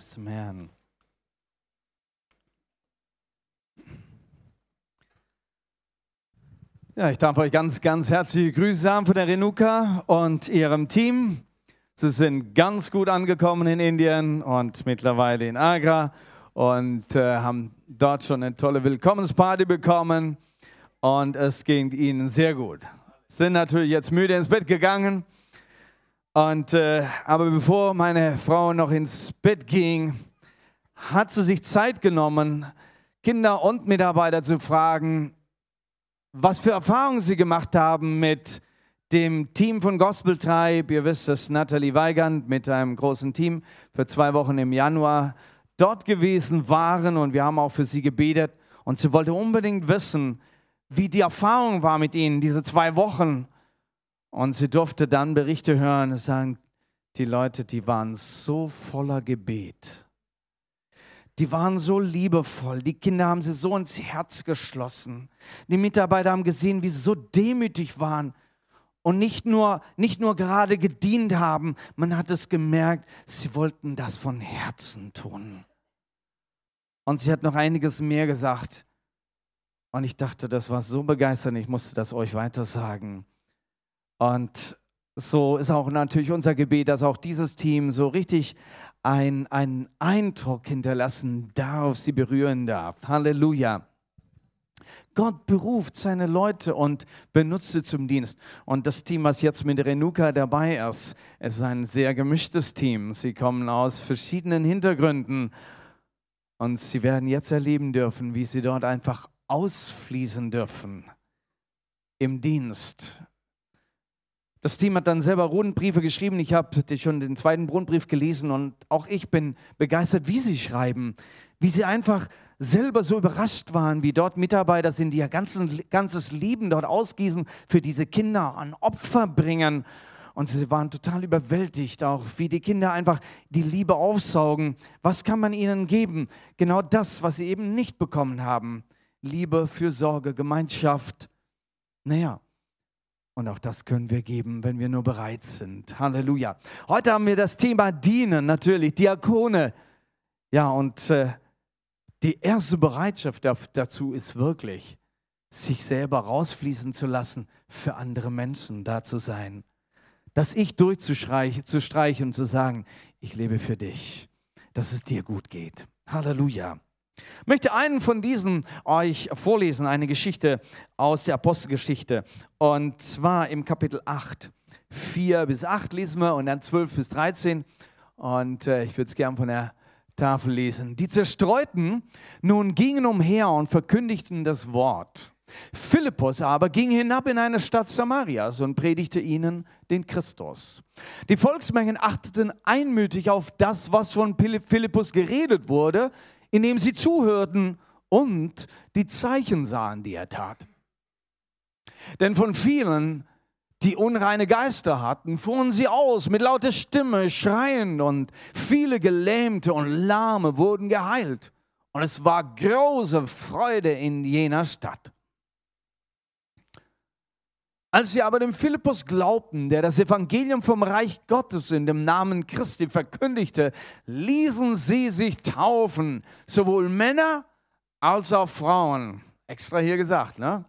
Preis zum Herrn. Ja, ich darf euch ganz, ganz herzliche Grüße sagen von der Renuka und ihrem Team. Sie sind ganz gut angekommen in Indien und mittlerweile in Agra und äh, haben dort schon eine tolle Willkommensparty bekommen und es ging ihnen sehr gut. Sind natürlich jetzt müde ins Bett gegangen und, äh, aber bevor meine Frau noch ins Bett ging, hat sie sich Zeit genommen, Kinder und Mitarbeiter zu fragen, was für Erfahrungen sie gemacht haben mit dem Team von Gospel Tribe. Ihr wisst, dass Nathalie Weigand mit einem großen Team für zwei Wochen im Januar dort gewesen waren und wir haben auch für sie gebetet. Und sie wollte unbedingt wissen, wie die Erfahrung war mit ihnen, diese zwei Wochen. Und sie durfte dann Berichte hören sagen, die Leute, die waren so voller Gebet. Die waren so liebevoll. Die Kinder haben sie so ins Herz geschlossen. Die Mitarbeiter haben gesehen, wie sie so demütig waren und nicht nur, nicht nur gerade gedient haben. Man hat es gemerkt, sie wollten das von Herzen tun. Und sie hat noch einiges mehr gesagt. Und ich dachte, das war so begeisternd, ich musste das euch weiter sagen. Und so ist auch natürlich unser Gebet, dass auch dieses Team so richtig einen Eindruck hinterlassen darf, sie berühren darf. Halleluja. Gott beruft seine Leute und benutzt sie zum Dienst. Und das Team, was jetzt mit Renuka dabei ist, ist ein sehr gemischtes Team. Sie kommen aus verschiedenen Hintergründen und sie werden jetzt erleben dürfen, wie sie dort einfach ausfließen dürfen im Dienst das Team hat dann selber Rundbriefe geschrieben. Ich habe schon den zweiten Rundbrief gelesen und auch ich bin begeistert, wie sie schreiben. Wie sie einfach selber so überrascht waren, wie dort Mitarbeiter sind, die ihr ganzes, ganzes Leben dort ausgießen, für diese Kinder an Opfer bringen. Und sie waren total überwältigt, auch wie die Kinder einfach die Liebe aufsaugen. Was kann man ihnen geben? Genau das, was sie eben nicht bekommen haben. Liebe, Fürsorge, Gemeinschaft. Naja, und auch das können wir geben, wenn wir nur bereit sind. Halleluja. Heute haben wir das Thema Dienen, natürlich, Diakone. Ja, und äh, die erste Bereitschaft dazu ist wirklich, sich selber rausfließen zu lassen, für andere Menschen da zu sein. Das Ich durchzustreichen und zu sagen, ich lebe für dich, dass es dir gut geht. Halleluja. Ich möchte einen von diesen euch vorlesen, eine Geschichte aus der Apostelgeschichte. Und zwar im Kapitel 8. 4 bis 8 lesen wir und dann 12 bis 13. Und äh, ich würde es gern von der Tafel lesen. Die Zerstreuten nun gingen umher und verkündigten das Wort. Philippus aber ging hinab in eine Stadt Samarias und predigte ihnen den Christus. Die Volksmengen achteten einmütig auf das, was von Philippus geredet wurde, indem sie zuhörten und die Zeichen sahen, die er tat. Denn von vielen, die unreine Geister hatten, fuhren sie aus mit lauter Stimme, schreiend und viele Gelähmte und Lahme wurden geheilt. Und es war große Freude in jener Stadt. Als sie aber dem Philippus glaubten, der das Evangelium vom Reich Gottes in dem Namen Christi verkündigte, ließen sie sich taufen, sowohl Männer als auch Frauen. Extra hier gesagt, ne?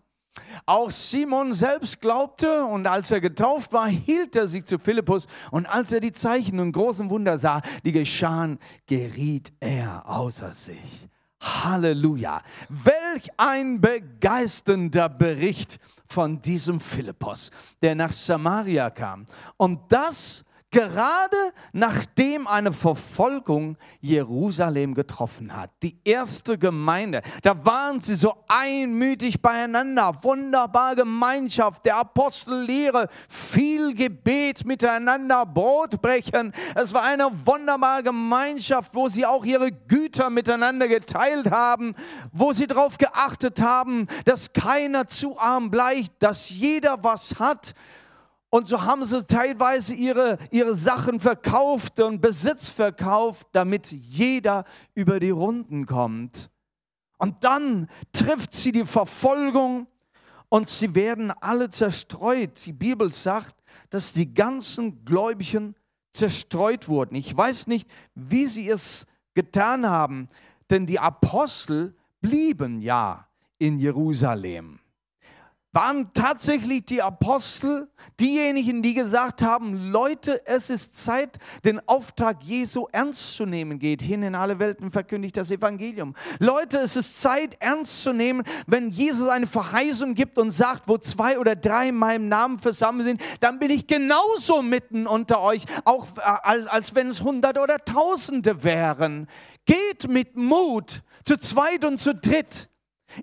Auch Simon selbst glaubte und als er getauft war, hielt er sich zu Philippus und als er die Zeichen und großen Wunder sah, die geschahen, geriet er außer sich. Halleluja. Welch ein begeisternder Bericht von diesem Philippus, der nach Samaria kam. Und das gerade nachdem eine Verfolgung Jerusalem getroffen hat. Die erste Gemeinde, da waren sie so einmütig beieinander, wunderbar Gemeinschaft, der Apostellehre, viel Gebet miteinander, Brot brechen. Es war eine wunderbare Gemeinschaft, wo sie auch ihre Güter miteinander geteilt haben, wo sie darauf geachtet haben, dass keiner zu arm bleibt, dass jeder was hat und so haben sie teilweise ihre, ihre Sachen verkauft und Besitz verkauft, damit jeder über die Runden kommt. Und dann trifft sie die Verfolgung und sie werden alle zerstreut. Die Bibel sagt, dass die ganzen Gläubigen zerstreut wurden. Ich weiß nicht, wie sie es getan haben. Denn die Apostel blieben ja in Jerusalem waren tatsächlich die Apostel diejenigen, die gesagt haben, Leute, es ist Zeit, den Auftrag Jesu ernst zu nehmen. Geht hin in alle Welten, verkündigt das Evangelium. Leute, es ist Zeit, ernst zu nehmen, wenn Jesus eine Verheißung gibt und sagt, wo zwei oder drei in meinem Namen versammelt sind, dann bin ich genauso mitten unter euch, auch äh, als, als wenn es Hunderte oder Tausende wären. Geht mit Mut zu zweit und zu dritt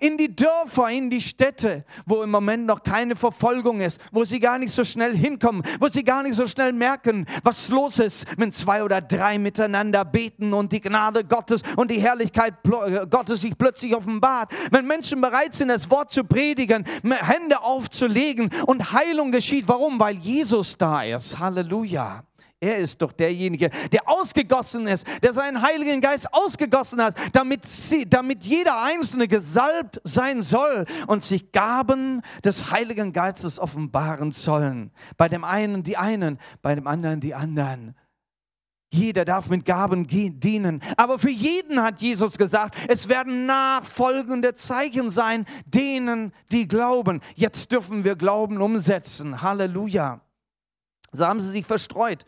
in die Dörfer, in die Städte, wo im Moment noch keine Verfolgung ist, wo sie gar nicht so schnell hinkommen, wo sie gar nicht so schnell merken, was los ist, wenn zwei oder drei miteinander beten und die Gnade Gottes und die Herrlichkeit äh, Gottes sich plötzlich offenbart. Wenn Menschen bereit sind, das Wort zu predigen, Hände aufzulegen und Heilung geschieht. Warum? Weil Jesus da ist. Halleluja. Er ist doch derjenige, der ausgegossen ist, der seinen Heiligen Geist ausgegossen hat, damit, sie, damit jeder Einzelne gesalbt sein soll und sich Gaben des Heiligen Geistes offenbaren sollen. Bei dem einen die einen, bei dem anderen die anderen. Jeder darf mit Gaben dienen. Aber für jeden hat Jesus gesagt, es werden nachfolgende Zeichen sein, denen, die glauben. Jetzt dürfen wir Glauben umsetzen. Halleluja. So haben sie sich verstreut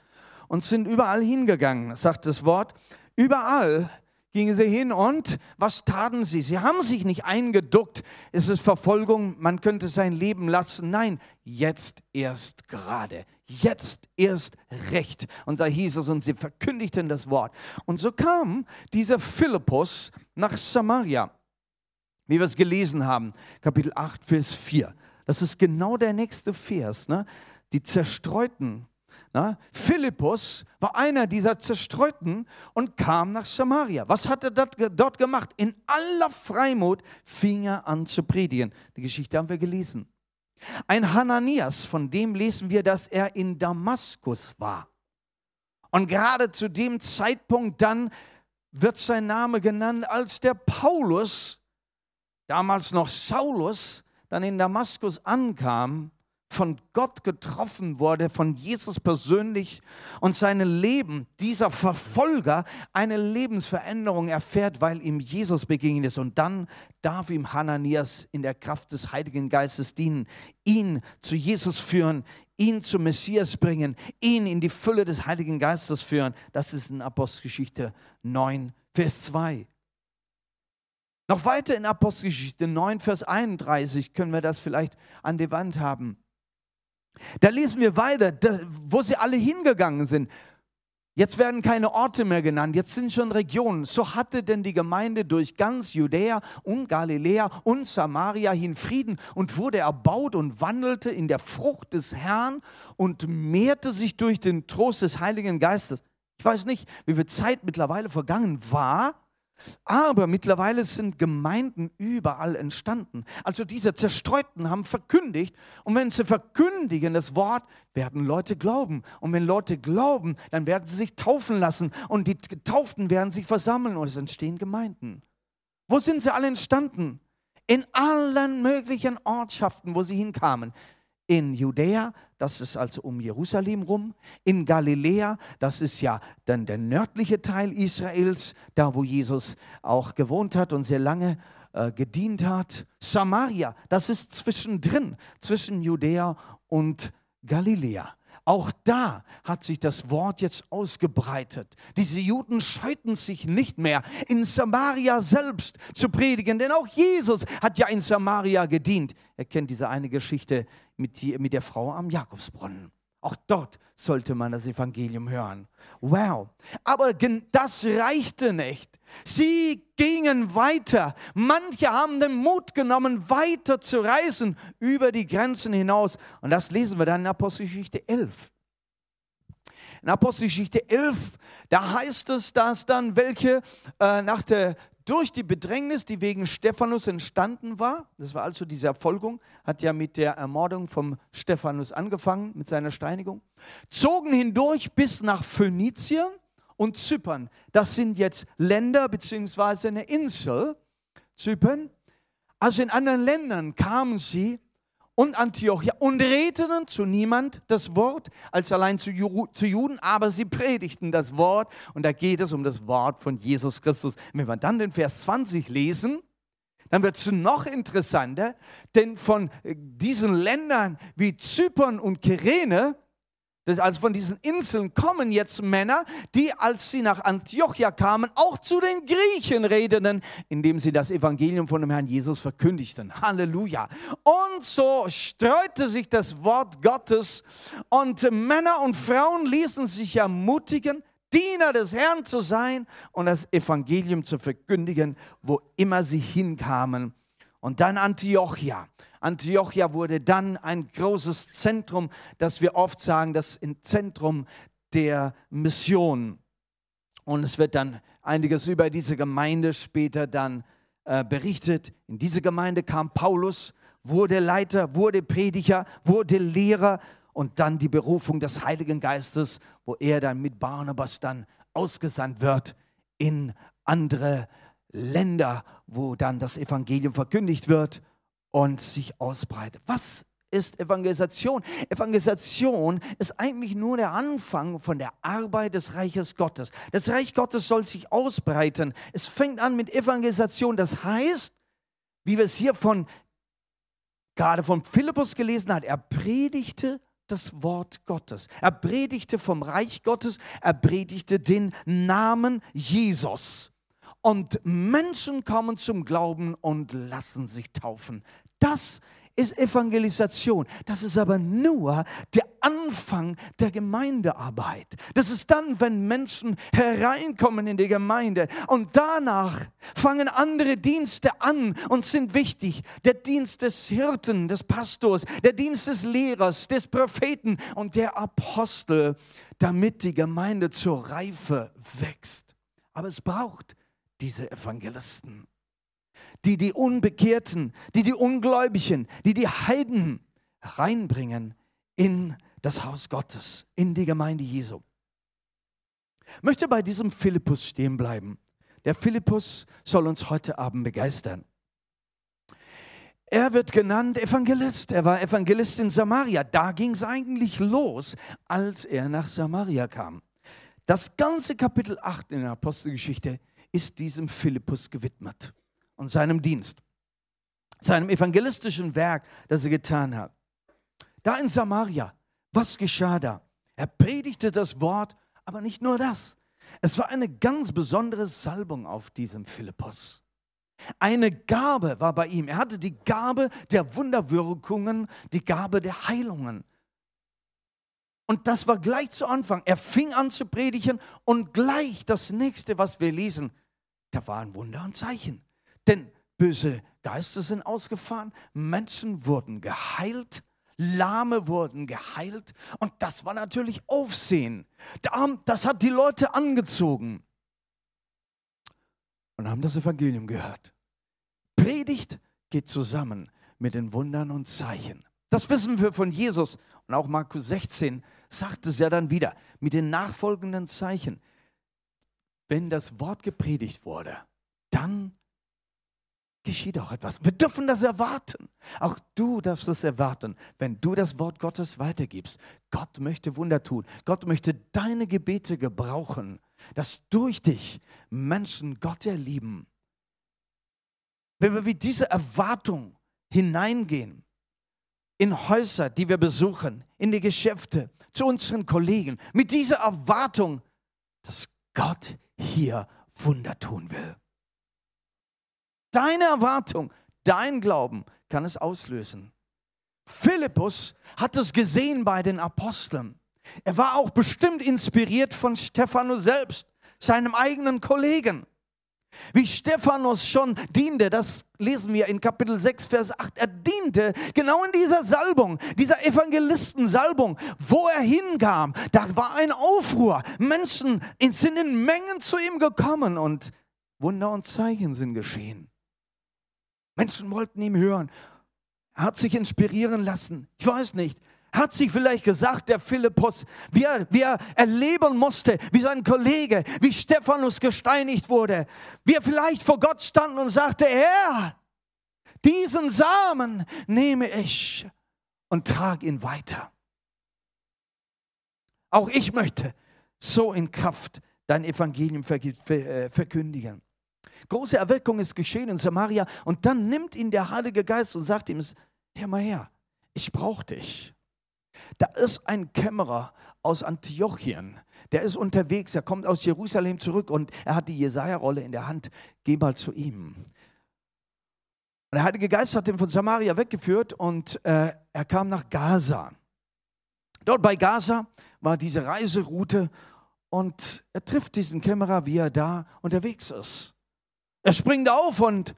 und sind überall hingegangen, sagt das Wort. Überall gingen sie hin und was taten sie? Sie haben sich nicht eingeduckt, es ist Verfolgung, man könnte sein Leben lassen. Nein, jetzt erst gerade, jetzt erst recht. Und da hieß es, und sie verkündigten das Wort. Und so kam dieser Philippus nach Samaria, wie wir es gelesen haben, Kapitel 8, Vers 4. Das ist genau der nächste Vers. Ne? Die Zerstreuten na, Philippus war einer dieser Zerstreuten und kam nach Samaria. Was hat er dort gemacht? In aller Freimut fing er an zu predigen. Die Geschichte haben wir gelesen. Ein Hananias, von dem lesen wir, dass er in Damaskus war. Und gerade zu dem Zeitpunkt dann wird sein Name genannt, als der Paulus, damals noch Saulus, dann in Damaskus ankam von Gott getroffen wurde, von Jesus persönlich und sein Leben, dieser Verfolger, eine Lebensveränderung erfährt, weil ihm Jesus begegnet ist. Und dann darf ihm Hananias in der Kraft des Heiligen Geistes dienen, ihn zu Jesus führen, ihn zum Messias bringen, ihn in die Fülle des Heiligen Geistes führen. Das ist in Apostelgeschichte 9, Vers 2. Noch weiter in Apostelgeschichte 9, Vers 31 können wir das vielleicht an die Wand haben. Da lesen wir weiter, wo sie alle hingegangen sind. Jetzt werden keine Orte mehr genannt, jetzt sind schon Regionen. So hatte denn die Gemeinde durch ganz Judäa und Galiläa und Samaria hin Frieden und wurde erbaut und wandelte in der Frucht des Herrn und mehrte sich durch den Trost des Heiligen Geistes. Ich weiß nicht, wie viel Zeit mittlerweile vergangen war, aber mittlerweile sind Gemeinden überall entstanden. Also diese Zerstreuten haben verkündigt. Und wenn sie verkündigen das Wort, werden Leute glauben. Und wenn Leute glauben, dann werden sie sich taufen lassen. Und die Getauften werden sich versammeln und es entstehen Gemeinden. Wo sind sie alle entstanden? In allen möglichen Ortschaften, wo sie hinkamen in Judäa, das ist also um Jerusalem rum, in Galiläa, das ist ja dann der nördliche Teil Israels, da wo Jesus auch gewohnt hat und sehr lange äh, gedient hat. Samaria, das ist zwischendrin, zwischen Judäa und Galiläa. Auch da hat sich das Wort jetzt ausgebreitet. Diese Juden scheuten sich nicht mehr, in Samaria selbst zu predigen, denn auch Jesus hat ja in Samaria gedient. Er kennt diese eine Geschichte mit, die, mit der Frau am Jakobsbrunnen. Auch dort sollte man das Evangelium hören. Wow. Aber das reichte nicht. Sie gingen weiter. Manche haben den Mut genommen, weiter zu reisen über die Grenzen hinaus. Und das lesen wir dann in Apostelgeschichte 11. In Apostelgeschichte 11, da heißt es, dass dann welche äh, nach der durch die Bedrängnis, die wegen Stephanus entstanden war, das war also diese Erfolgung, hat ja mit der Ermordung vom Stephanus angefangen, mit seiner Steinigung, zogen hindurch bis nach Phönizien und Zypern. Das sind jetzt Länder beziehungsweise eine Insel, Zypern. Also in anderen Ländern kamen sie und Antiochia und redeten zu niemand das Wort, als allein zu, Ju zu Juden, aber sie predigten das Wort. Und da geht es um das Wort von Jesus Christus. Wenn wir dann den Vers 20 lesen, dann wird es noch interessanter, denn von diesen Ländern wie Zypern und Kyrene, das also von diesen Inseln kommen jetzt Männer, die, als sie nach Antiochia kamen, auch zu den Griechen redeten, indem sie das Evangelium von dem Herrn Jesus verkündigten. Halleluja. Und so streute sich das Wort Gottes und Männer und Frauen ließen sich ermutigen, Diener des Herrn zu sein und das Evangelium zu verkündigen, wo immer sie hinkamen. Und dann Antiochia. Antiochia wurde dann ein großes Zentrum, das wir oft sagen, das Zentrum der Mission. Und es wird dann einiges über diese Gemeinde später dann äh, berichtet. In diese Gemeinde kam Paulus, wurde Leiter, wurde Prediger, wurde Lehrer und dann die Berufung des Heiligen Geistes, wo er dann mit Barnabas dann ausgesandt wird in andere Länder, wo dann das Evangelium verkündigt wird und sich ausbreitet. Was ist Evangelisation? Evangelisation ist eigentlich nur der Anfang von der Arbeit des Reiches Gottes. Das Reich Gottes soll sich ausbreiten. Es fängt an mit Evangelisation. Das heißt, wie wir es hier von gerade von Philippus gelesen haben, er predigte das Wort Gottes. Er predigte vom Reich Gottes, er predigte den Namen Jesus und Menschen kommen zum Glauben und lassen sich taufen. Das ist Evangelisation. Das ist aber nur der Anfang der Gemeindearbeit. Das ist dann, wenn Menschen hereinkommen in die Gemeinde und danach fangen andere Dienste an und sind wichtig. Der Dienst des Hirten, des Pastors, der Dienst des Lehrers, des Propheten und der Apostel, damit die Gemeinde zur Reife wächst. Aber es braucht diese Evangelisten, die die Unbekehrten, die die Ungläubigen, die die Heiden reinbringen in das Haus Gottes, in die Gemeinde Jesu. Ich möchte bei diesem Philippus stehen bleiben. Der Philippus soll uns heute Abend begeistern. Er wird genannt Evangelist. Er war Evangelist in Samaria. Da ging es eigentlich los, als er nach Samaria kam. Das ganze Kapitel 8 in der Apostelgeschichte ist diesem Philippus gewidmet und seinem Dienst, seinem evangelistischen Werk, das er getan hat. Da in Samaria, was geschah da? Er predigte das Wort, aber nicht nur das. Es war eine ganz besondere Salbung auf diesem Philippus. Eine Gabe war bei ihm. Er hatte die Gabe der Wunderwirkungen, die Gabe der Heilungen. Und das war gleich zu Anfang. Er fing an zu predigen und gleich das nächste, was wir lesen, da waren Wunder und Zeichen. Denn böse Geister sind ausgefahren, Menschen wurden geheilt, Lahme wurden geheilt und das war natürlich Aufsehen. Das hat die Leute angezogen und haben das Evangelium gehört. Predigt geht zusammen mit den Wundern und Zeichen. Das wissen wir von Jesus. Und auch Markus 16 sagt es ja dann wieder mit den nachfolgenden Zeichen. Wenn das Wort gepredigt wurde, dann geschieht auch etwas. Wir dürfen das erwarten. Auch du darfst es erwarten, wenn du das Wort Gottes weitergibst. Gott möchte Wunder tun. Gott möchte deine Gebete gebrauchen, dass durch dich Menschen Gott erlieben. Wenn wir mit dieser Erwartung hineingehen, in Häuser, die wir besuchen, in die Geschäfte, zu unseren Kollegen, mit dieser Erwartung, dass Gott hier Wunder tun will. Deine Erwartung, dein Glauben kann es auslösen. Philippus hat es gesehen bei den Aposteln. Er war auch bestimmt inspiriert von Stephanus selbst, seinem eigenen Kollegen. Wie Stephanus schon diente, das lesen wir in Kapitel 6, Vers 8. Er diente genau in dieser Salbung, dieser Evangelistensalbung, wo er hingam. Da war ein Aufruhr. Menschen sind in Mengen zu ihm gekommen und Wunder und Zeichen sind geschehen. Menschen wollten ihm hören. Er hat sich inspirieren lassen. Ich weiß nicht, hat sich vielleicht gesagt, der Philippus, wie er, wie er erleben musste, wie sein Kollege, wie Stephanus gesteinigt wurde, wie er vielleicht vor Gott stand und sagte, Herr, diesen Samen nehme ich und trag ihn weiter. Auch ich möchte so in Kraft dein Evangelium äh, verkündigen. Große Erweckung ist geschehen in Samaria und dann nimmt ihn der Heilige Geist und sagt ihm, hör mal her, ich brauche dich. Da ist ein Kämmerer aus Antiochien, der ist unterwegs, er kommt aus Jerusalem zurück und er hat die Jesaja-Rolle in der Hand. Geh mal zu ihm. Und der Heilige Geist hat ihn von Samaria weggeführt und äh, er kam nach Gaza. Dort bei Gaza war diese Reiseroute und er trifft diesen Kämmerer, wie er da unterwegs ist. Er springt auf und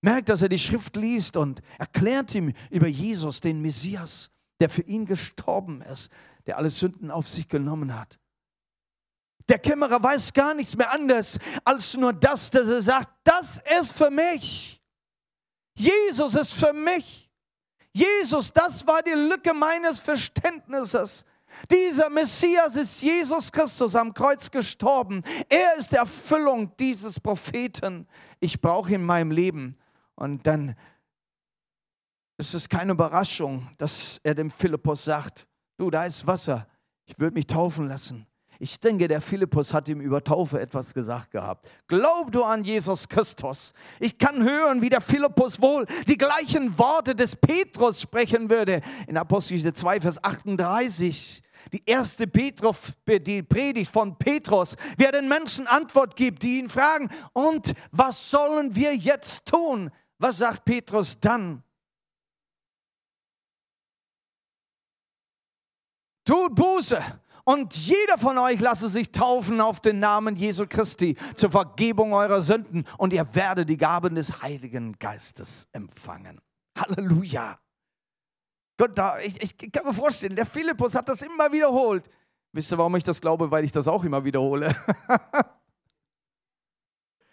merkt, dass er die Schrift liest und erklärt ihm über Jesus, den Messias, der für ihn gestorben ist, der alle Sünden auf sich genommen hat. Der Kämmerer weiß gar nichts mehr anders als nur das, dass er sagt, das ist für mich. Jesus ist für mich. Jesus, das war die Lücke meines Verständnisses. Dieser Messias ist Jesus Christus am Kreuz gestorben. Er ist die Erfüllung dieses Propheten. Ich brauche ihn in meinem Leben. Und dann ist es keine Überraschung, dass er dem Philippus sagt, du, da ist Wasser, ich würde mich taufen lassen. Ich denke, der Philippus hat ihm über Taufe etwas gesagt gehabt. Glaub du an Jesus Christus. Ich kann hören, wie der Philippus wohl die gleichen Worte des Petrus sprechen würde. In Apostel 2, Vers 38. Die erste Petrus, die Predigt von Petrus, wer den Menschen Antwort gibt, die ihn fragen, und was sollen wir jetzt tun? Was sagt Petrus dann? Tut Buße und jeder von euch lasse sich taufen auf den Namen Jesu Christi zur Vergebung eurer Sünden und ihr werdet die Gaben des Heiligen Geistes empfangen. Halleluja. Gott, ich, ich kann mir vorstellen, der Philippus hat das immer wiederholt. Wisst ihr, warum ich das glaube? Weil ich das auch immer wiederhole.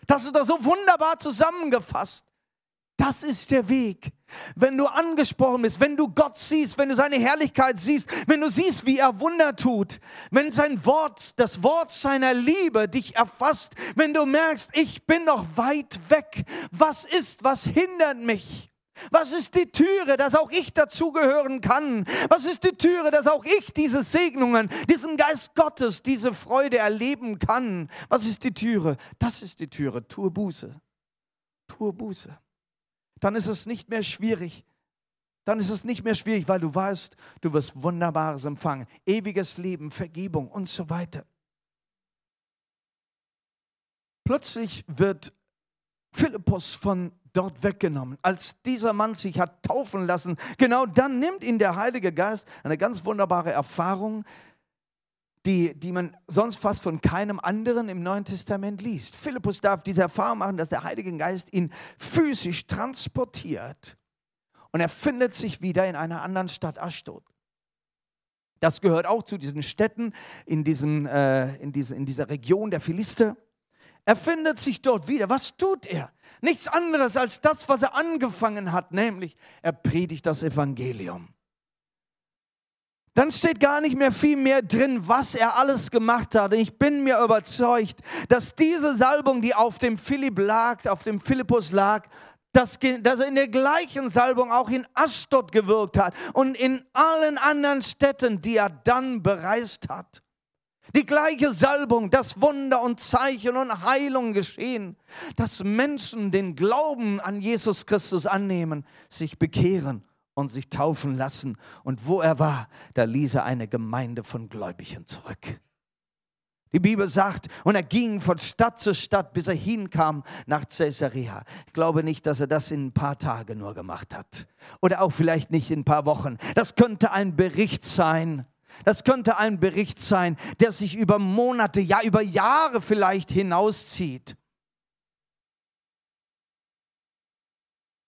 das ist doch so wunderbar zusammengefasst. Das ist der Weg. Wenn du angesprochen bist, wenn du Gott siehst, wenn du seine Herrlichkeit siehst, wenn du siehst, wie er Wunder tut, wenn sein Wort, das Wort seiner Liebe dich erfasst, wenn du merkst, ich bin noch weit weg, was ist, was hindert mich? Was ist die Türe, dass auch ich dazugehören kann? Was ist die Türe, dass auch ich diese Segnungen, diesen Geist Gottes, diese Freude erleben kann? Was ist die Türe? Das ist die Türe. Tue Buße. Tue Buße dann ist es nicht mehr schwierig. Dann ist es nicht mehr schwierig, weil du weißt, du wirst Wunderbares empfangen. Ewiges Leben, Vergebung und so weiter. Plötzlich wird Philippus von dort weggenommen. Als dieser Mann sich hat taufen lassen, genau dann nimmt ihn der Heilige Geist eine ganz wunderbare Erfahrung, die, die man sonst fast von keinem anderen im Neuen Testament liest. Philippus darf diese Erfahrung machen, dass der Heilige Geist ihn physisch transportiert und er findet sich wieder in einer anderen Stadt Ashdod. Das gehört auch zu diesen Städten in, diesem, äh, in, diese, in dieser Region der Philister. Er findet sich dort wieder. Was tut er? Nichts anderes als das, was er angefangen hat, nämlich er predigt das Evangelium dann steht gar nicht mehr viel mehr drin, was er alles gemacht hat. Ich bin mir überzeugt, dass diese Salbung, die auf dem Philipp lag, auf dem Philippus lag, dass, dass er in der gleichen Salbung auch in Ashdod gewirkt hat und in allen anderen Städten, die er dann bereist hat. Die gleiche Salbung, dass Wunder und Zeichen und Heilung geschehen, dass Menschen den Glauben an Jesus Christus annehmen, sich bekehren und sich taufen lassen. Und wo er war, da ließ er eine Gemeinde von Gläubigen zurück. Die Bibel sagt, und er ging von Stadt zu Stadt, bis er hinkam nach Caesarea. Ich glaube nicht, dass er das in ein paar Tagen nur gemacht hat. Oder auch vielleicht nicht in ein paar Wochen. Das könnte ein Bericht sein. Das könnte ein Bericht sein, der sich über Monate, ja über Jahre vielleicht hinauszieht.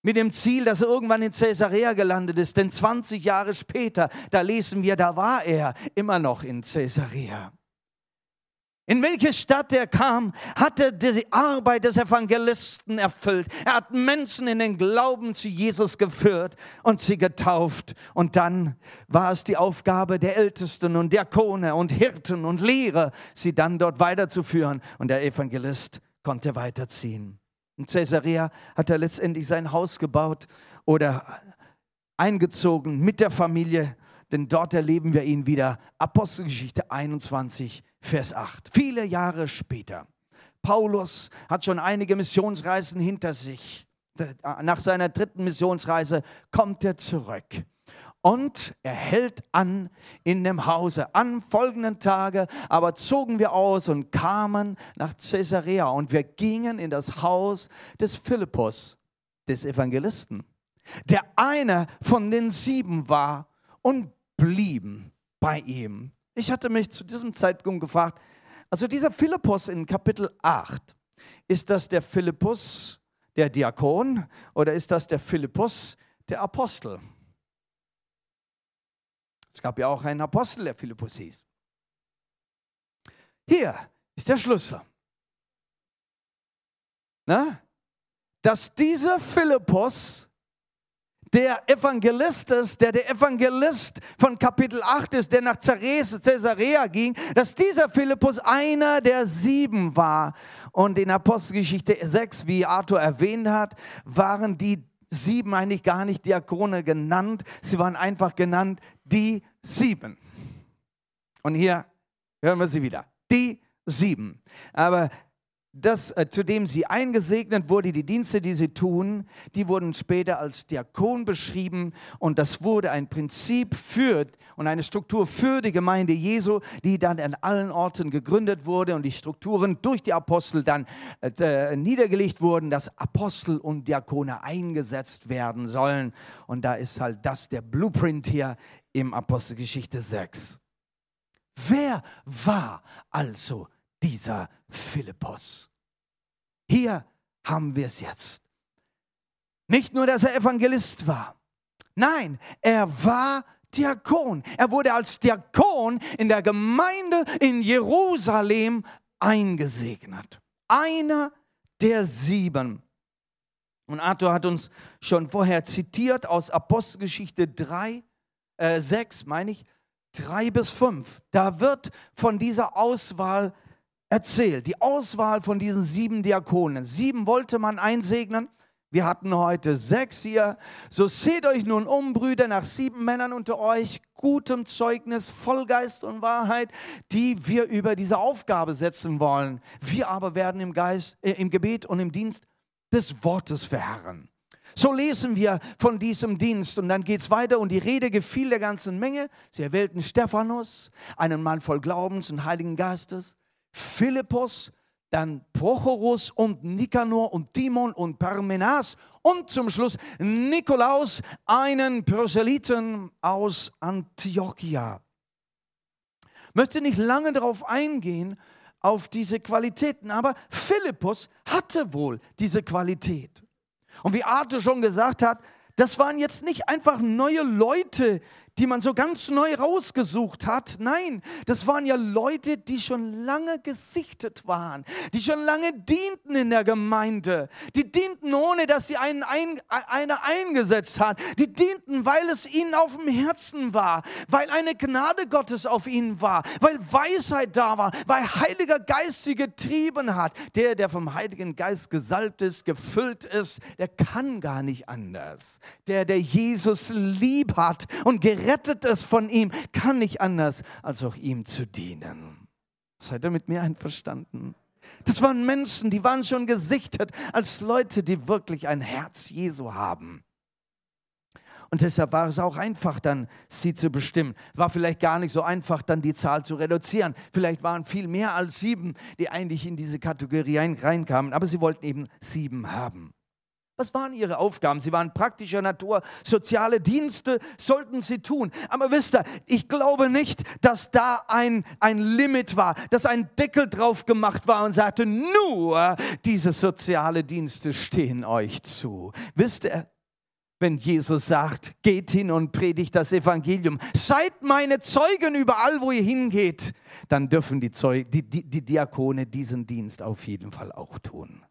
Mit dem Ziel, dass er irgendwann in Caesarea gelandet ist. Denn 20 Jahre später, da lesen wir, da war er immer noch in Caesarea. In welche Stadt er kam, hat er die Arbeit des Evangelisten erfüllt. Er hat Menschen in den Glauben zu Jesus geführt und sie getauft. Und dann war es die Aufgabe der Ältesten und Diakone und Hirten und Lehrer, sie dann dort weiterzuführen. Und der Evangelist konnte weiterziehen. In Caesarea hat er letztendlich sein Haus gebaut oder eingezogen mit der Familie, denn dort erleben wir ihn wieder. Apostelgeschichte 21, Vers 8. Viele Jahre später. Paulus hat schon einige Missionsreisen hinter sich. Nach seiner dritten Missionsreise kommt er zurück und er hält an in dem Hause. Am folgenden Tage aber zogen wir aus und kamen nach Caesarea und wir gingen in das Haus des Philippus, des Evangelisten, der einer von den sieben war und blieben bei ihm. Ich hatte mich zu diesem Zeitpunkt gefragt, also dieser Philippus in Kapitel 8, ist das der Philippus, der Diakon, oder ist das der Philippus, der Apostel? Es gab ja auch einen Apostel, der Philippus hieß. Hier ist der Schlüssel. Na? Dass dieser Philippus der Evangelist ist, der der Evangelist von Kapitel 8 ist, der nach Caesarea ging, dass dieser Philippus einer der sieben war. Und in Apostelgeschichte 6, wie Arthur erwähnt hat, waren die sieben eigentlich gar nicht Diakone genannt, sie waren einfach genannt die sieben. Und hier hören wir sie wieder, die sieben. Aber das, äh, zu dem sie eingesegnet wurde, die Dienste, die sie tun, die wurden später als Diakon beschrieben und das wurde ein Prinzip für und eine Struktur für die Gemeinde Jesu, die dann an allen Orten gegründet wurde und die Strukturen durch die Apostel dann äh, äh niedergelegt wurden, dass Apostel und Diakone eingesetzt werden sollen. Und da ist halt das der Blueprint hier im Apostelgeschichte 6. Wer war also dieser Philippus. Hier haben wir es jetzt. Nicht nur, dass er Evangelist war. Nein, er war Diakon. Er wurde als Diakon in der Gemeinde in Jerusalem eingesegnet. Einer der sieben. Und Arthur hat uns schon vorher zitiert aus Apostelgeschichte 3, äh, 6, meine ich, 3 bis 5. Da wird von dieser Auswahl erzählt. Die Auswahl von diesen sieben Diakonen. Sieben wollte man einsegnen. Wir hatten heute sechs hier. So seht euch nun um, Brüder, nach sieben Männern unter euch, gutem Zeugnis, Vollgeist und Wahrheit, die wir über diese Aufgabe setzen wollen. Wir aber werden im Geist, äh, im Gebet und im Dienst des Wortes verharren. So lesen wir von diesem Dienst und dann geht es weiter und die Rede gefiel der ganzen Menge. Sie erwählten Stephanus, einen Mann voll Glaubens und Heiligen Geistes, Philippus, dann Prochorus und Nikanor und Timon und Parmenas und zum Schluss Nikolaus, einen Proselyten aus Antiochia. Möchte nicht lange darauf eingehen, auf diese Qualitäten, aber Philippus hatte wohl diese Qualität. Und wie Arthur schon gesagt hat, das waren jetzt nicht einfach neue Leute, die man so ganz neu rausgesucht hat. Nein, das waren ja Leute, die schon lange gesichtet waren, die schon lange dienten in der Gemeinde. Die dienten, ohne dass sie einen ein, eine eingesetzt hat. Die dienten, weil es ihnen auf dem Herzen war, weil eine Gnade Gottes auf ihnen war, weil Weisheit da war, weil Heiliger Geist sie getrieben hat. Der, der vom Heiligen Geist gesalbt ist, gefüllt ist, der kann gar nicht anders. Der, der Jesus lieb hat und gerettet gerettet ist von ihm, kann nicht anders, als auch ihm zu dienen. Seid ihr mit mir einverstanden? Das waren Menschen, die waren schon gesichtet als Leute, die wirklich ein Herz Jesu haben. Und deshalb war es auch einfach dann, sie zu bestimmen. War vielleicht gar nicht so einfach, dann die Zahl zu reduzieren. Vielleicht waren viel mehr als sieben, die eigentlich in diese Kategorie reinkamen. Aber sie wollten eben sieben haben. Was waren ihre Aufgaben? Sie waren praktischer Natur, soziale Dienste sollten sie tun. Aber wisst ihr, ich glaube nicht, dass da ein, ein Limit war, dass ein Deckel drauf gemacht war und sagte, nur diese soziale Dienste stehen euch zu. Wisst ihr, wenn Jesus sagt, geht hin und predigt das Evangelium, seid meine Zeugen überall, wo ihr hingeht, dann dürfen die, Zeug die, die, die Diakone diesen Dienst auf jeden Fall auch tun.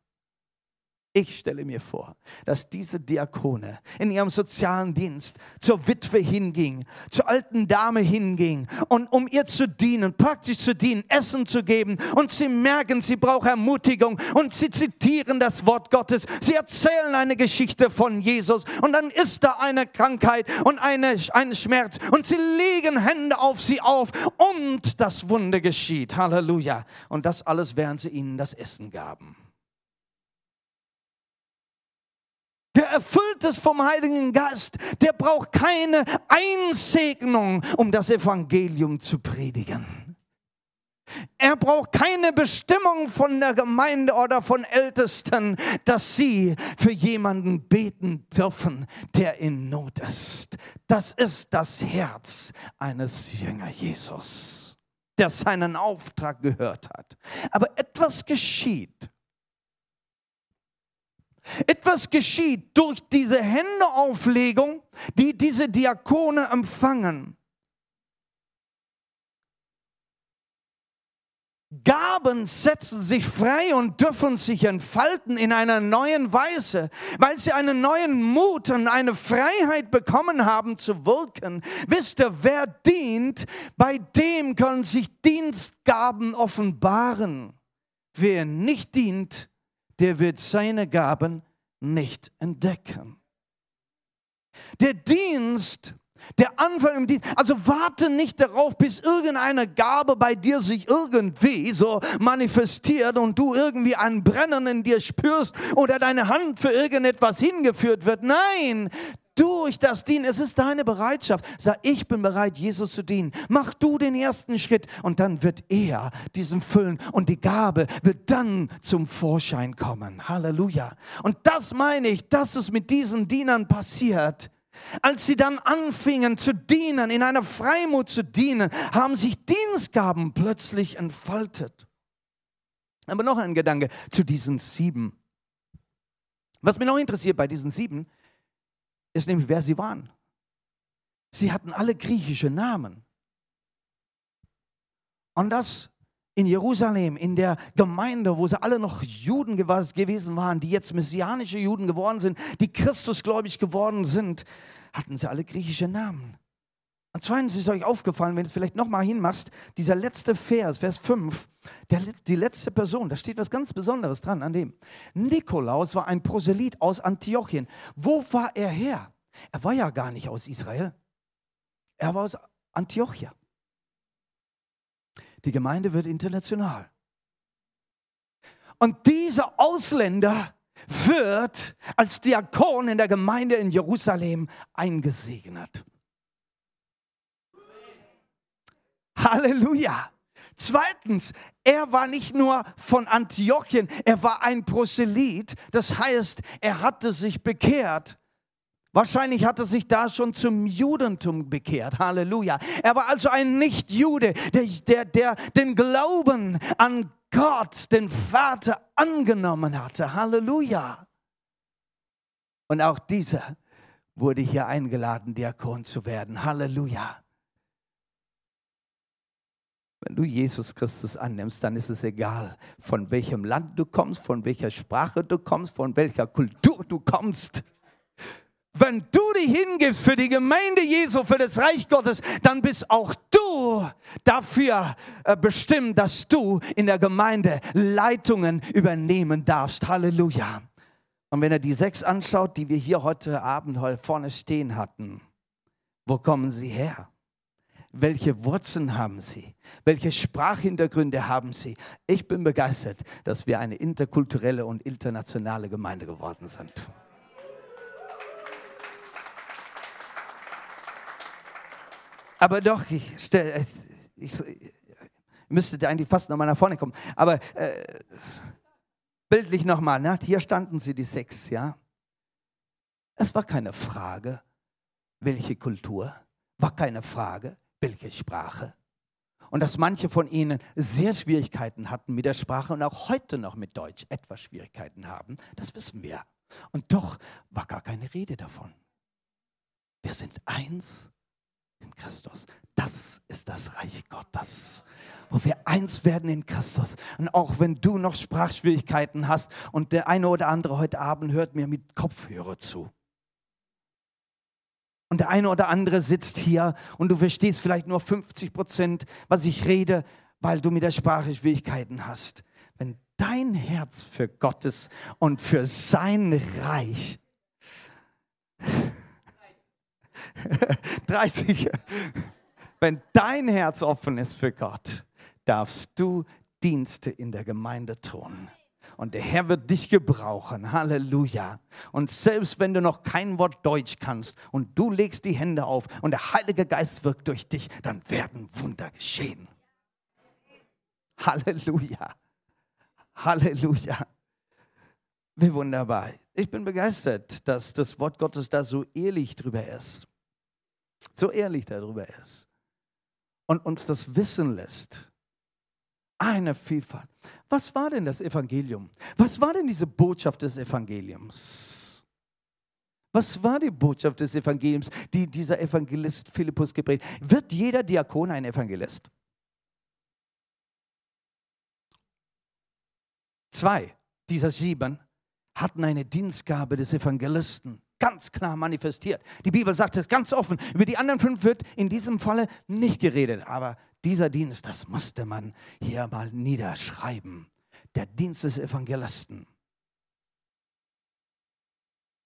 Ich stelle mir vor, dass diese Diakone in ihrem sozialen Dienst zur Witwe hinging, zur alten Dame hinging und um ihr zu dienen, praktisch zu dienen, Essen zu geben und sie merken, sie braucht Ermutigung und sie zitieren das Wort Gottes. Sie erzählen eine Geschichte von Jesus und dann ist da eine Krankheit und eine, ein Schmerz und sie legen Hände auf sie auf und das Wunder geschieht. Halleluja. Und das alles, während sie ihnen das Essen gaben. Erfüllt ist vom Heiligen Geist, der braucht keine Einsegnung, um das Evangelium zu predigen. Er braucht keine Bestimmung von der Gemeinde oder von Ältesten, dass sie für jemanden beten dürfen, der in Not ist. Das ist das Herz eines Jünger Jesus, der seinen Auftrag gehört hat. Aber etwas geschieht etwas geschieht durch diese Händeauflegung, die diese Diakone empfangen. Gaben setzen sich frei und dürfen sich entfalten in einer neuen Weise, weil sie einen neuen Mut und eine Freiheit bekommen haben zu wirken. Wisst ihr, wer dient, bei dem können sich Dienstgaben offenbaren. Wer nicht dient, der wird seine Gaben nicht entdecken. Der Dienst, der Anfang im Dienst, also warte nicht darauf, bis irgendeine Gabe bei dir sich irgendwie so manifestiert und du irgendwie ein Brennen in dir spürst oder deine Hand für irgendetwas hingeführt wird. Nein, durch das Dienen, es ist deine Bereitschaft. Sag, ich bin bereit, Jesus zu dienen. Mach du den ersten Schritt und dann wird er diesen füllen und die Gabe wird dann zum Vorschein kommen. Halleluja. Und das meine ich, dass es mit diesen Dienern passiert. Als sie dann anfingen zu dienen, in einer Freimut zu dienen, haben sich Dienstgaben plötzlich entfaltet. Aber noch ein Gedanke zu diesen sieben. Was mich noch interessiert bei diesen sieben, ist nämlich, wer sie waren. Sie hatten alle griechische Namen. Und das in Jerusalem, in der Gemeinde, wo sie alle noch Juden gewesen waren, die jetzt messianische Juden geworden sind, die Christusgläubig geworden sind, hatten sie alle griechische Namen. Und zweitens ist euch aufgefallen, wenn du es vielleicht nochmal hinmachst, dieser letzte Vers, Vers 5, der, die letzte Person, da steht was ganz Besonderes dran an dem. Nikolaus war ein Proselyt aus Antiochien. Wo war er her? Er war ja gar nicht aus Israel. Er war aus Antiochia. Die Gemeinde wird international. Und dieser Ausländer wird als Diakon in der Gemeinde in Jerusalem eingesegnet. Halleluja. Zweitens, er war nicht nur von Antiochien, er war ein Proselyt. Das heißt, er hatte sich bekehrt. Wahrscheinlich hat er sich da schon zum Judentum bekehrt. Halleluja. Er war also ein Nicht-Jude, der, der, der den Glauben an Gott, den Vater, angenommen hatte. Halleluja. Und auch dieser wurde hier eingeladen, Diakon zu werden. Halleluja. Wenn du Jesus Christus annimmst, dann ist es egal, von welchem Land du kommst, von welcher Sprache du kommst, von welcher Kultur du kommst. Wenn du dich hingibst für die Gemeinde Jesu, für das Reich Gottes, dann bist auch du dafür äh, bestimmt, dass du in der Gemeinde Leitungen übernehmen darfst. Halleluja. Und wenn er die sechs anschaut, die wir hier heute Abend vorne stehen hatten, wo kommen sie her? Welche Wurzeln haben sie? Welche Sprachhintergründe haben sie? Ich bin begeistert, dass wir eine interkulturelle und internationale Gemeinde geworden sind. Aber doch, ich, stell, ich, ich müsste eigentlich fast nochmal nach vorne kommen. Aber äh, bildlich nochmal, ne? hier standen sie, die sechs, ja. Es war keine Frage, welche Kultur, war keine Frage, welche Sprache. Und dass manche von ihnen sehr Schwierigkeiten hatten mit der Sprache und auch heute noch mit Deutsch etwas Schwierigkeiten haben, das wissen wir. Und doch war gar keine Rede davon. Wir sind eins in Christus. Das ist das Reich Gottes, wo wir eins werden in Christus. Und auch wenn du noch Sprachschwierigkeiten hast und der eine oder andere heute Abend hört mir mit Kopfhörer zu. Und der eine oder andere sitzt hier und du verstehst vielleicht nur 50 Prozent, was ich rede, weil du mit der Sprache Schwierigkeiten hast. Wenn dein Herz für Gottes und für sein Reich 30. Wenn dein Herz offen ist für Gott, darfst du Dienste in der Gemeinde tun. Und der Herr wird dich gebrauchen. Halleluja. Und selbst wenn du noch kein Wort Deutsch kannst und du legst die Hände auf und der Heilige Geist wirkt durch dich, dann werden Wunder geschehen. Halleluja. Halleluja. Wie wunderbar. Ich bin begeistert, dass das Wort Gottes da so ehrlich drüber ist so ehrlich darüber ist und uns das wissen lässt. Eine Vielfalt. Was war denn das Evangelium? Was war denn diese Botschaft des Evangeliums? Was war die Botschaft des Evangeliums, die dieser Evangelist Philippus geprägt? Wird jeder Diakon ein Evangelist? Zwei dieser sieben hatten eine Dienstgabe des Evangelisten ganz klar manifestiert. Die Bibel sagt es ganz offen. Über die anderen fünf wird in diesem Falle nicht geredet. Aber dieser Dienst, das musste man hier mal niederschreiben. Der Dienst des Evangelisten.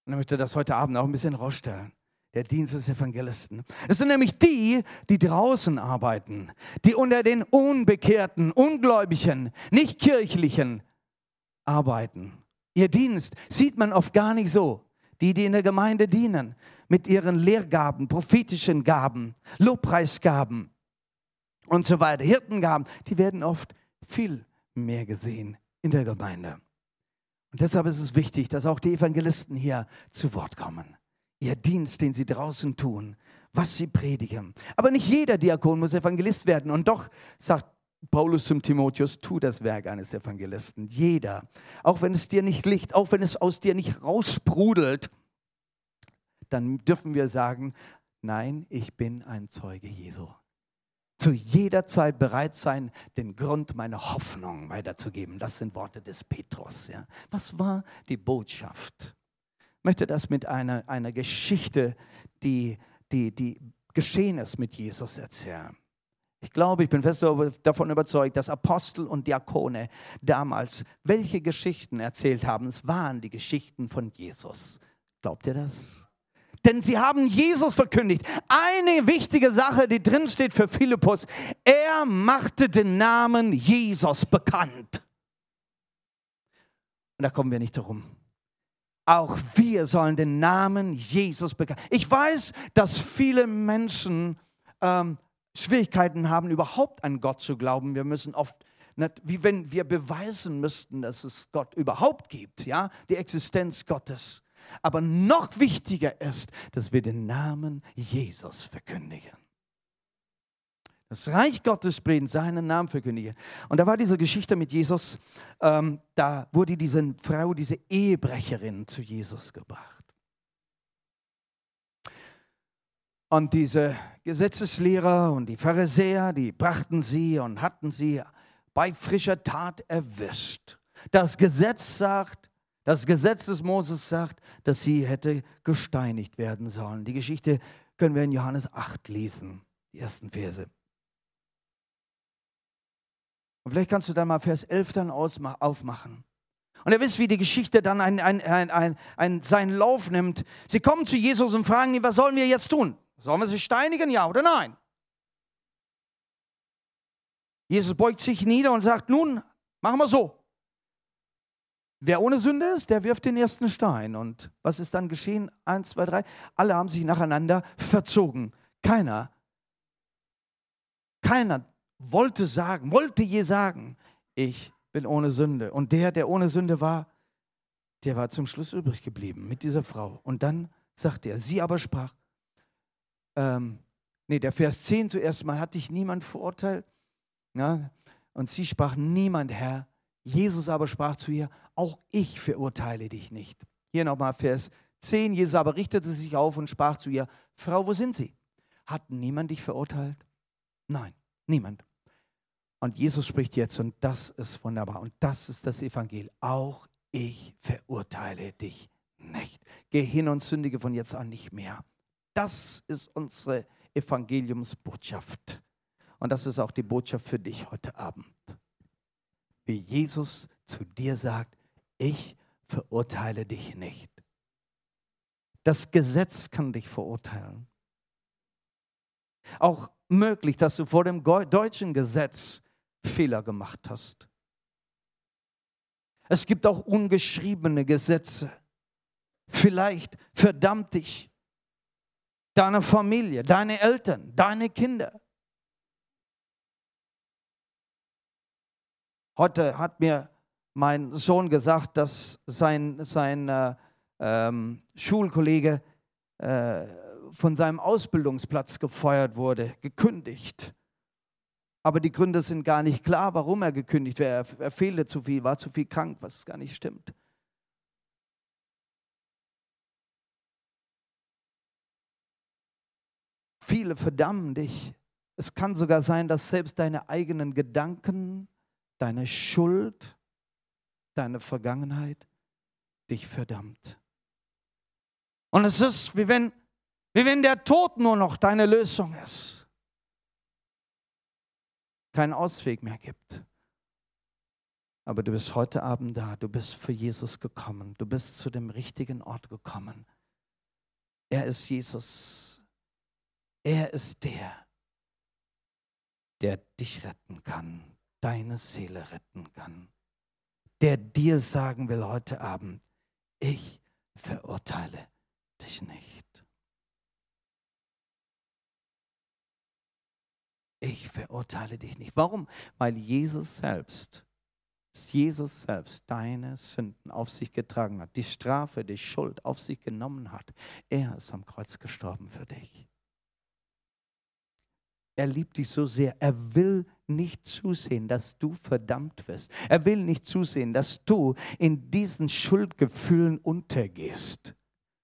Und ich möchte das heute Abend auch ein bisschen rausstellen. Der Dienst des Evangelisten. Es sind nämlich die, die draußen arbeiten, die unter den Unbekehrten, Ungläubigen, nicht kirchlichen arbeiten. Ihr Dienst sieht man oft gar nicht so die, die in der Gemeinde dienen, mit ihren Lehrgaben, prophetischen Gaben, Lobpreisgaben und so weiter, Hirtengaben, die werden oft viel mehr gesehen in der Gemeinde. Und deshalb ist es wichtig, dass auch die Evangelisten hier zu Wort kommen. Ihr Dienst, den sie draußen tun, was sie predigen. Aber nicht jeder Diakon muss Evangelist werden. Und doch sagt Paulus zum Timotheus, tu das Werk eines Evangelisten. Jeder. Auch wenn es dir nicht liegt, auch wenn es aus dir nicht raussprudelt, dann dürfen wir sagen, nein, ich bin ein Zeuge Jesu. Zu jeder Zeit bereit sein, den Grund meiner Hoffnung weiterzugeben. Das sind Worte des Petrus. Ja. Was war die Botschaft? Ich möchte das mit einer, einer Geschichte, die, die, die geschehen ist mit Jesus erzählen. Ich glaube, ich bin fest davon überzeugt, dass Apostel und Diakone damals welche Geschichten erzählt haben. Es waren die Geschichten von Jesus. Glaubt ihr das? Denn sie haben Jesus verkündigt. Eine wichtige Sache, die drin steht für Philippus, er machte den Namen Jesus bekannt. Und da kommen wir nicht herum. Auch wir sollen den Namen Jesus bekannt. Ich weiß, dass viele Menschen ähm, Schwierigkeiten haben, überhaupt an Gott zu glauben. Wir müssen oft, wie wenn wir beweisen müssten, dass es Gott überhaupt gibt, ja, die Existenz Gottes. Aber noch wichtiger ist, dass wir den Namen Jesus verkündigen. Das Reich Gottes bringt seinen Namen verkündigen. Und da war diese Geschichte mit Jesus, ähm, da wurde diese Frau, diese Ehebrecherin zu Jesus gebracht. Und diese Gesetzeslehrer und die Pharisäer, die brachten sie und hatten sie bei frischer Tat erwischt. Das Gesetz sagt, das Gesetz des Moses sagt, dass sie hätte gesteinigt werden sollen. Die Geschichte können wir in Johannes 8 lesen, die ersten Verse. Und vielleicht kannst du dann mal Vers 11 dann aufmachen. Und ihr wisst, wie die Geschichte dann ein, ein, ein, ein, seinen Lauf nimmt. Sie kommen zu Jesus und fragen ihn, was sollen wir jetzt tun? Sollen wir sie steinigen, ja oder nein? Jesus beugt sich nieder und sagt, nun, machen wir so. Wer ohne Sünde ist, der wirft den ersten Stein. Und was ist dann geschehen? Eins, zwei, drei. Alle haben sich nacheinander verzogen. Keiner, keiner wollte sagen, wollte je sagen, ich bin ohne Sünde. Und der, der ohne Sünde war, der war zum Schluss übrig geblieben mit dieser Frau. Und dann sagte er, sie aber sprach, ähm, nee, der Vers 10 zuerst mal, hat dich niemand verurteilt? Ja? Und sie sprach, niemand, Herr. Jesus aber sprach zu ihr, auch ich verurteile dich nicht. Hier nochmal Vers 10, Jesus aber richtete sich auf und sprach zu ihr, Frau, wo sind sie? Hat niemand dich verurteilt? Nein, niemand. Und Jesus spricht jetzt, und das ist wunderbar, und das ist das Evangelium. Auch ich verurteile dich nicht. Geh hin und sündige von jetzt an nicht mehr. Das ist unsere Evangeliumsbotschaft. Und das ist auch die Botschaft für dich heute Abend. Wie Jesus zu dir sagt, ich verurteile dich nicht. Das Gesetz kann dich verurteilen. Auch möglich, dass du vor dem deutschen Gesetz Fehler gemacht hast. Es gibt auch ungeschriebene Gesetze. Vielleicht verdammt dich deine Familie, deine Eltern, deine Kinder. Heute hat mir mein Sohn gesagt, dass sein, sein äh, ähm, Schulkollege äh, von seinem Ausbildungsplatz gefeuert wurde, gekündigt. Aber die Gründe sind gar nicht klar, warum er gekündigt wäre. Er, er fehlte zu viel, war zu viel krank, was gar nicht stimmt. Viele verdammen dich. Es kann sogar sein, dass selbst deine eigenen Gedanken, deine Schuld, deine Vergangenheit dich verdammt. Und es ist, wie wenn, wie wenn der Tod nur noch deine Lösung ist. Keinen Ausweg mehr gibt. Aber du bist heute Abend da, du bist für Jesus gekommen, du bist zu dem richtigen Ort gekommen. Er ist Jesus. Er ist der, der dich retten kann, deine Seele retten kann, der dir sagen will heute Abend, ich verurteile dich nicht. Ich verurteile dich nicht. Warum? Weil Jesus selbst, Jesus selbst deine Sünden auf sich getragen hat, die Strafe, die Schuld auf sich genommen hat. Er ist am Kreuz gestorben für dich. Er liebt dich so sehr. Er will nicht zusehen, dass du verdammt wirst. Er will nicht zusehen, dass du in diesen Schuldgefühlen untergehst.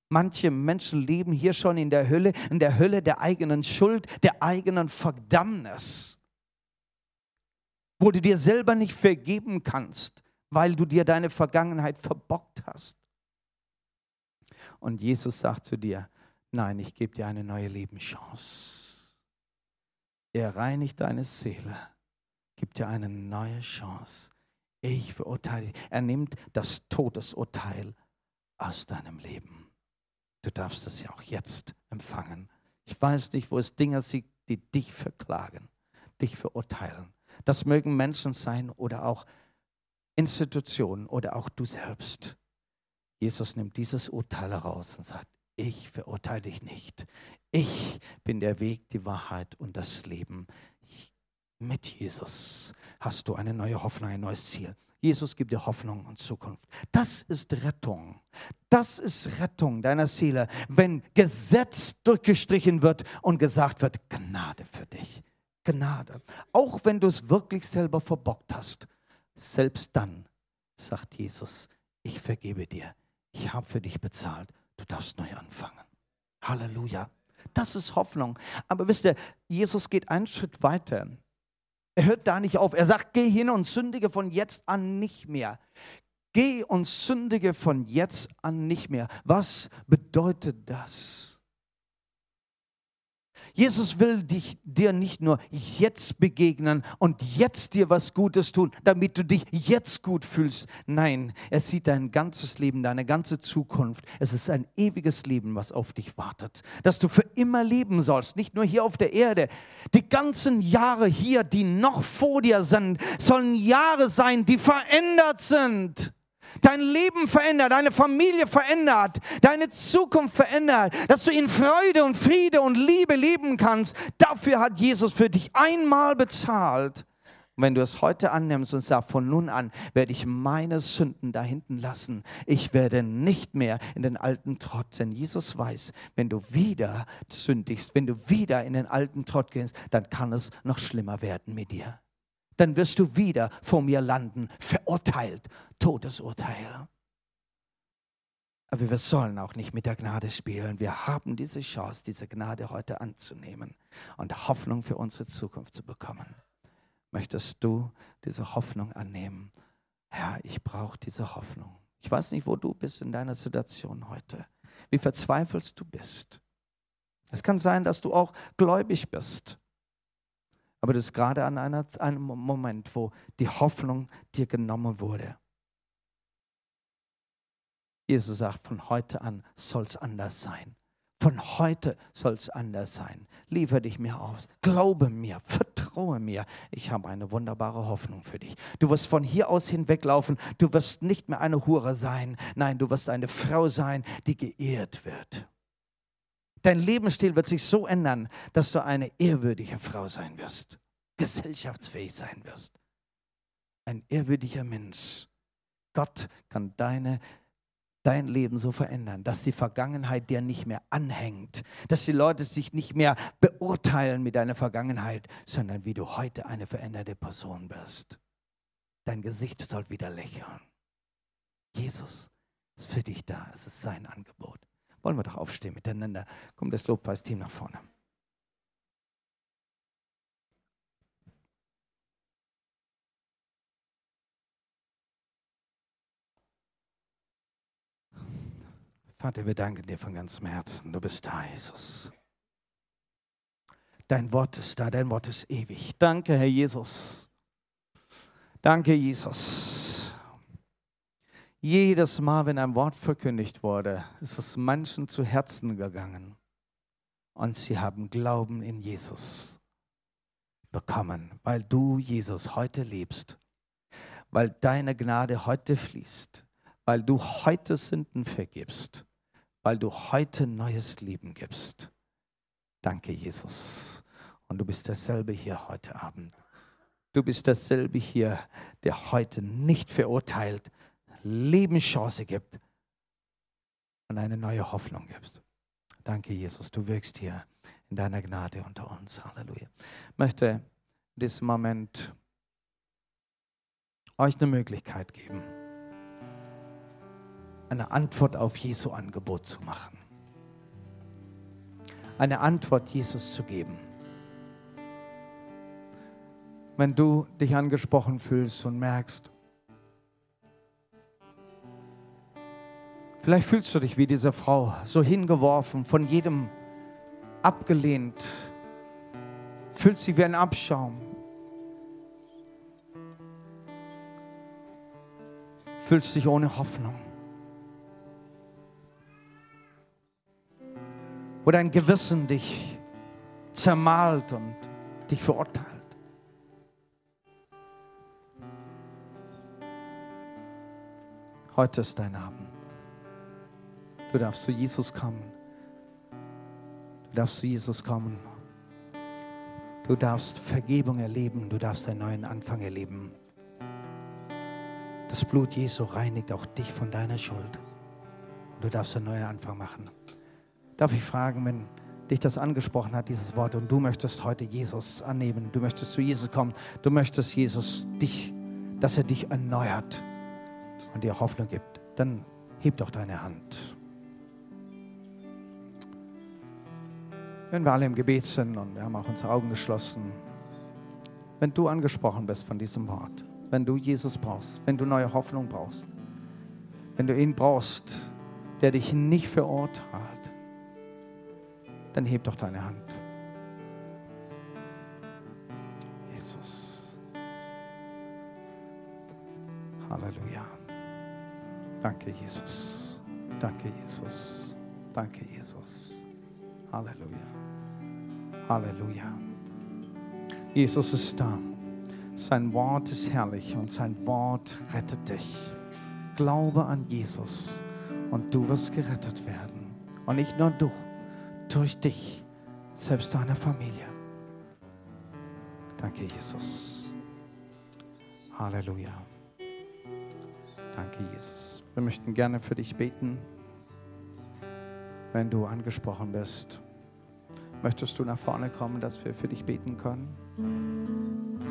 Manche Menschen leben hier schon in der Hölle, in der Hölle der eigenen Schuld, der eigenen Verdammnis, wo du dir selber nicht vergeben kannst, weil du dir deine Vergangenheit verbockt hast. Und Jesus sagt zu dir, nein, ich gebe dir eine neue Lebenschance. Er reinigt deine Seele, gibt dir eine neue Chance. Ich verurteile dich. Er nimmt das Todesurteil aus deinem Leben. Du darfst es ja auch jetzt empfangen. Ich weiß nicht, wo es Dinge sind, die dich verklagen, dich verurteilen. Das mögen Menschen sein oder auch Institutionen oder auch du selbst. Jesus nimmt dieses Urteil heraus und sagt, ich verurteile dich nicht. Ich bin der Weg, die Wahrheit und das Leben. Mit Jesus hast du eine neue Hoffnung, ein neues Ziel. Jesus gibt dir Hoffnung und Zukunft. Das ist Rettung. Das ist Rettung deiner Seele, wenn Gesetz durchgestrichen wird und gesagt wird, Gnade für dich. Gnade. Auch wenn du es wirklich selber verbockt hast. Selbst dann sagt Jesus, ich vergebe dir. Ich habe für dich bezahlt. Du darfst neu anfangen. Halleluja. Das ist Hoffnung. Aber wisst ihr, Jesus geht einen Schritt weiter. Er hört da nicht auf. Er sagt, geh hin und sündige von jetzt an nicht mehr. Geh und sündige von jetzt an nicht mehr. Was bedeutet das? Jesus will dich, dir nicht nur jetzt begegnen und jetzt dir was Gutes tun, damit du dich jetzt gut fühlst. Nein, er sieht dein ganzes Leben, deine ganze Zukunft. Es ist ein ewiges Leben, was auf dich wartet, dass du für immer leben sollst, nicht nur hier auf der Erde. Die ganzen Jahre hier, die noch vor dir sind, sollen Jahre sein, die verändert sind dein Leben verändert, deine Familie verändert, deine Zukunft verändert, dass du in Freude und Friede und Liebe leben kannst. Dafür hat Jesus für dich einmal bezahlt. Wenn du es heute annimmst und sagst, von nun an werde ich meine Sünden da hinten lassen. Ich werde nicht mehr in den alten Trott, denn Jesus weiß, wenn du wieder sündigst, wenn du wieder in den alten Trott gehst, dann kann es noch schlimmer werden mit dir dann wirst du wieder vor mir landen, verurteilt, Todesurteil. Aber wir sollen auch nicht mit der Gnade spielen. Wir haben diese Chance, diese Gnade heute anzunehmen und Hoffnung für unsere Zukunft zu bekommen. Möchtest du diese Hoffnung annehmen? Herr, ich brauche diese Hoffnung. Ich weiß nicht, wo du bist in deiner Situation heute, wie verzweifelst du bist. Es kann sein, dass du auch gläubig bist. Aber das ist gerade an einer, einem Moment, wo die Hoffnung dir genommen wurde. Jesus sagt, von heute an soll es anders sein. Von heute soll es anders sein. Liefer dich mir aus. Glaube mir, vertraue mir. Ich habe eine wunderbare Hoffnung für dich. Du wirst von hier aus hinweglaufen. Du wirst nicht mehr eine Hure sein. Nein, du wirst eine Frau sein, die geehrt wird. Dein Lebensstil wird sich so ändern, dass du eine ehrwürdige Frau sein wirst, gesellschaftsfähig sein wirst. Ein ehrwürdiger Mensch. Gott kann deine dein Leben so verändern, dass die Vergangenheit dir nicht mehr anhängt, dass die Leute sich nicht mehr beurteilen mit deiner Vergangenheit, sondern wie du heute eine veränderte Person bist. Dein Gesicht soll wieder lächeln. Jesus ist für dich da. Es ist sein Angebot. Wollen wir doch aufstehen miteinander. Kommt das Lobpreisteam nach vorne. Vater, wir danken dir von ganzem Herzen. Du bist da, Jesus. Dein Wort ist da, dein Wort ist ewig. Danke, Herr Jesus. Danke, Jesus. Jedes Mal, wenn ein Wort verkündigt wurde, ist es manchen zu Herzen gegangen. Und sie haben Glauben in Jesus bekommen, weil du, Jesus, heute lebst, weil deine Gnade heute fließt, weil du heute Sünden vergibst weil du heute neues Leben gibst. Danke, Jesus. Und du bist dasselbe hier heute Abend. Du bist dasselbe hier, der heute nicht verurteilt, Lebenschance gibt und eine neue Hoffnung gibt. Danke, Jesus. Du wirkst hier in deiner Gnade unter uns. Halleluja. Ich möchte in diesem Moment euch eine Möglichkeit geben eine Antwort auf Jesu Angebot zu machen. Eine Antwort Jesus zu geben. Wenn du dich angesprochen fühlst und merkst, vielleicht fühlst du dich wie diese Frau, so hingeworfen, von jedem abgelehnt, fühlst dich wie ein Abschaum. Fühlst dich ohne Hoffnung. wo dein Gewissen dich zermalt und dich verurteilt. Heute ist dein Abend. Du darfst zu Jesus kommen. Du darfst zu Jesus kommen. Du darfst Vergebung erleben. Du darfst einen neuen Anfang erleben. Das Blut Jesu reinigt auch dich von deiner Schuld. du darfst einen neuen Anfang machen. Darf ich fragen, wenn dich das angesprochen hat, dieses Wort, und du möchtest heute Jesus annehmen, du möchtest zu Jesus kommen, du möchtest Jesus dich, dass er dich erneuert und dir Hoffnung gibt, dann heb doch deine Hand. Wenn wir alle im Gebet sind und wir haben auch unsere Augen geschlossen, wenn du angesprochen bist von diesem Wort, wenn du Jesus brauchst, wenn du neue Hoffnung brauchst, wenn du ihn brauchst, der dich nicht verurteilt, dann heb doch deine Hand. Jesus. Halleluja. Danke, Jesus. Danke, Jesus. Danke, Jesus. Halleluja. Halleluja. Jesus ist da. Sein Wort ist herrlich und sein Wort rettet dich. Glaube an Jesus und du wirst gerettet werden. Und nicht nur du, durch dich, selbst deiner Familie. Danke, Jesus. Halleluja. Danke, Jesus. Wir möchten gerne für dich beten, wenn du angesprochen bist. Möchtest du nach vorne kommen, dass wir für dich beten können?